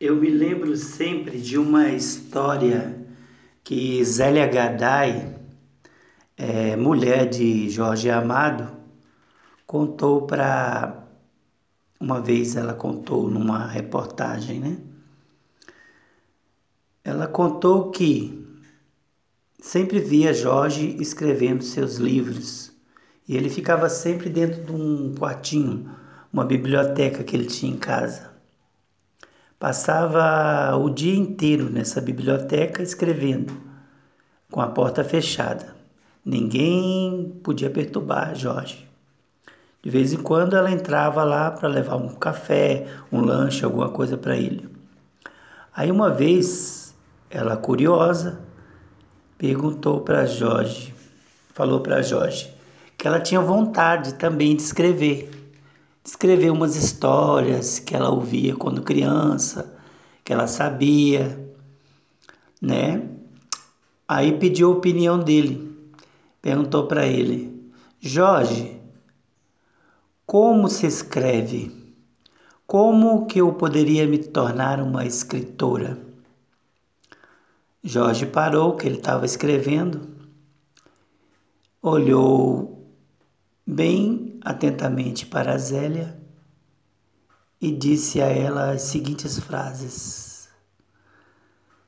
Eu me lembro sempre de uma história que Zélia Gadai, é, mulher de Jorge Amado, contou para. Uma vez ela contou numa reportagem, né? Ela contou que sempre via Jorge escrevendo seus livros e ele ficava sempre dentro de um quartinho, uma biblioteca que ele tinha em casa. Passava o dia inteiro nessa biblioteca escrevendo, com a porta fechada. Ninguém podia perturbar Jorge. De vez em quando ela entrava lá para levar um café, um lanche, alguma coisa para ele. Aí uma vez, ela curiosa, perguntou para Jorge, falou para Jorge que ela tinha vontade também de escrever escrever umas histórias que ela ouvia quando criança, que ela sabia, né? Aí pediu a opinião dele. Perguntou para ele: "Jorge, como se escreve? Como que eu poderia me tornar uma escritora?" Jorge parou o que ele estava escrevendo, olhou bem atentamente para Zélia e disse a ela as seguintes frases: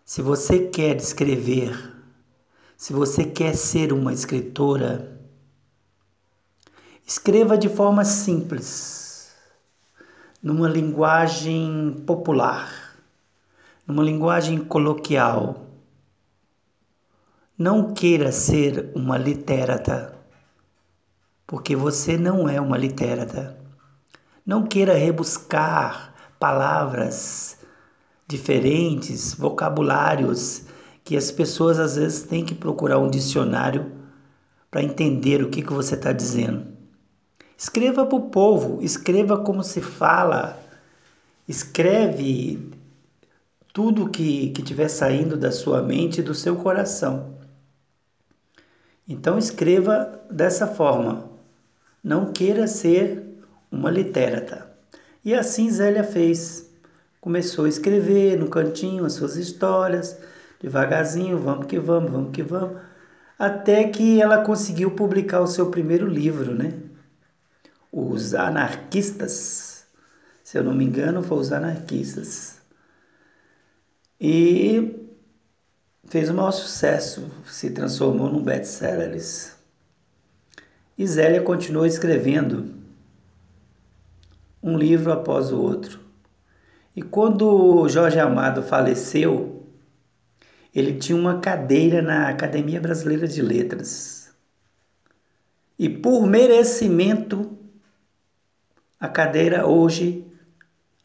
Se você quer escrever, se você quer ser uma escritora, escreva de forma simples, numa linguagem popular, numa linguagem coloquial. Não queira ser uma literata porque você não é uma literata. Não queira rebuscar palavras diferentes, vocabulários que as pessoas às vezes têm que procurar um dicionário para entender o que, que você está dizendo. Escreva para o povo, escreva como se fala, escreve tudo que estiver saindo da sua mente e do seu coração. Então escreva dessa forma. Não queira ser uma literata. E assim Zélia fez. Começou a escrever no cantinho as suas histórias, devagarzinho, vamos que vamos, vamos que vamos, até que ela conseguiu publicar o seu primeiro livro, né? Os Anarquistas. Se eu não me engano, foi Os Anarquistas. E fez o maior sucesso, se transformou num best-seller. E Zélia continuou escrevendo um livro após o outro. E quando Jorge Amado faleceu, ele tinha uma cadeira na Academia Brasileira de Letras. E por merecimento, a cadeira hoje,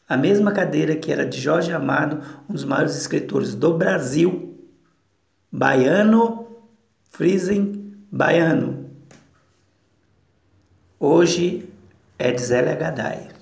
a mesma cadeira que era de Jorge Amado, um dos maiores escritores do Brasil, baiano, Friesen, baiano, Hoje é de Zélia Gadai.